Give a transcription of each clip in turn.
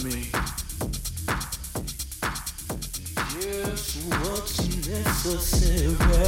Yes, what's necessary.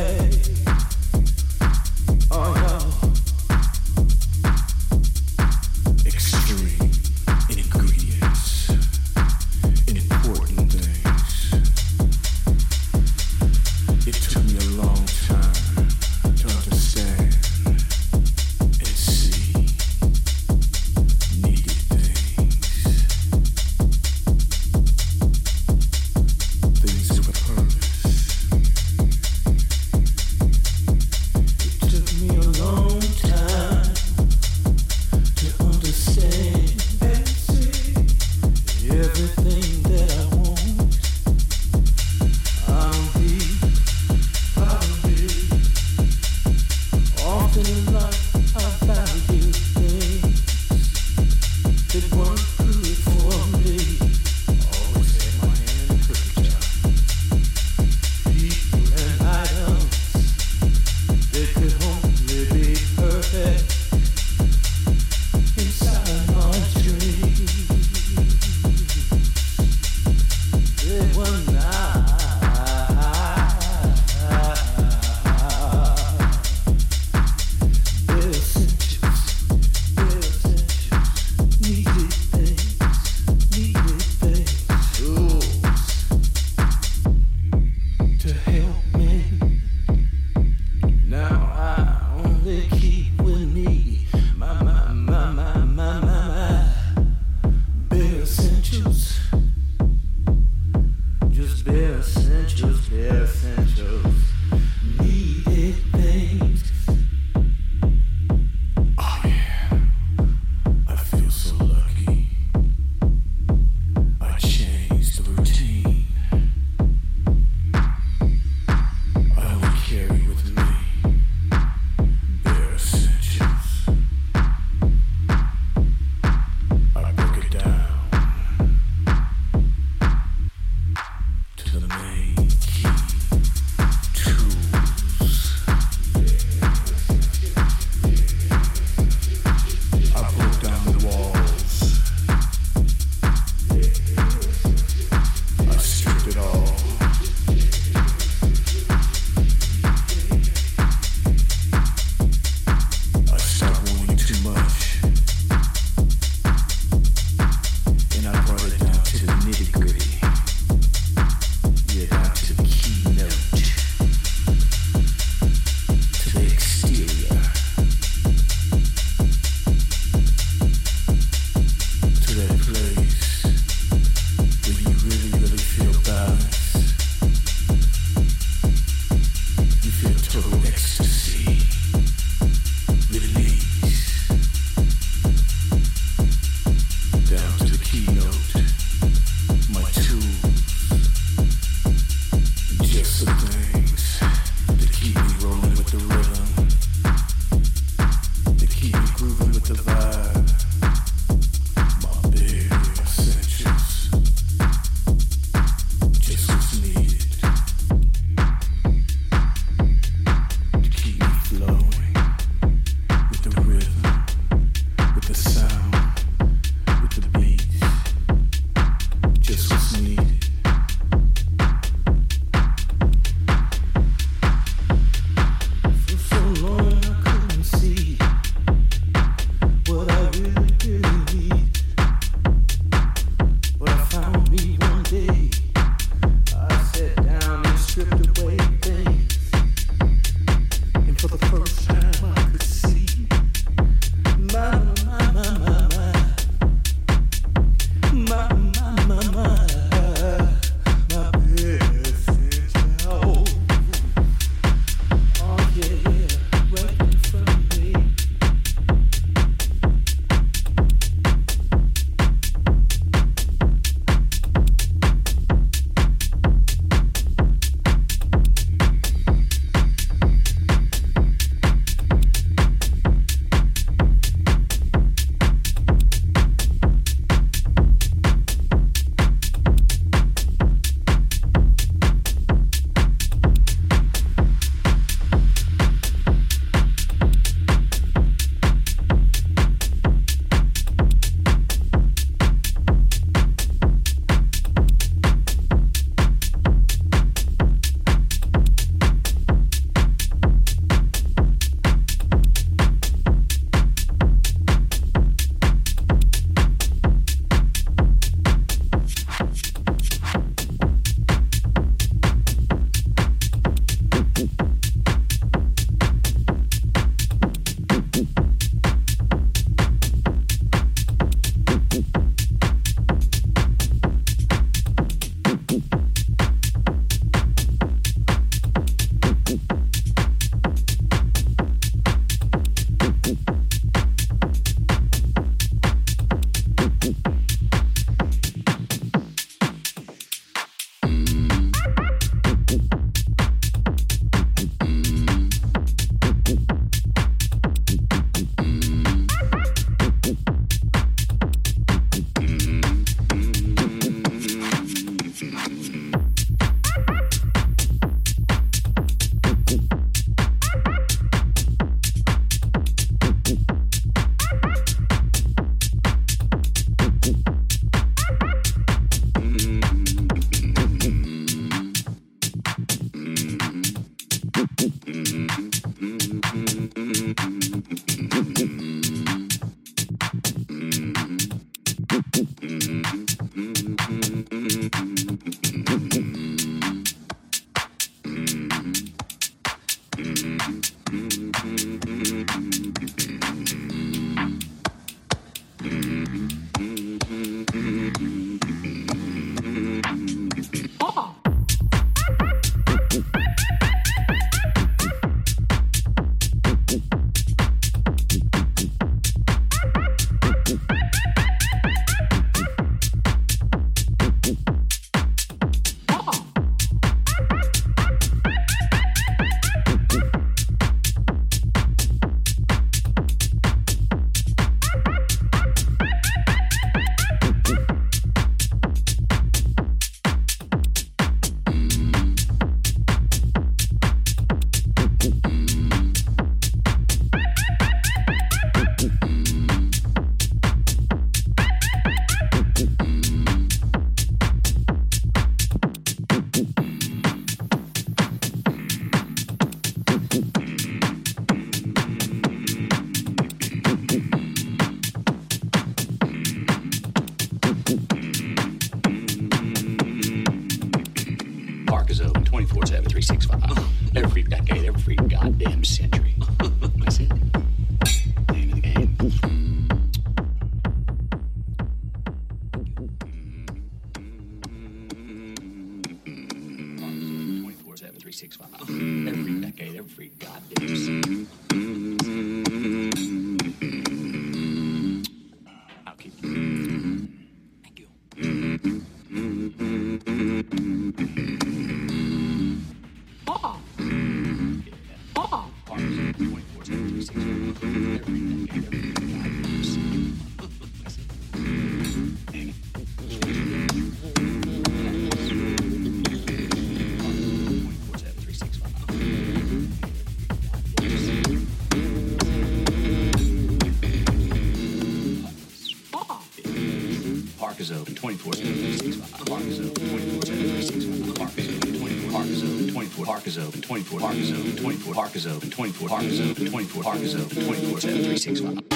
Open 24 7 365.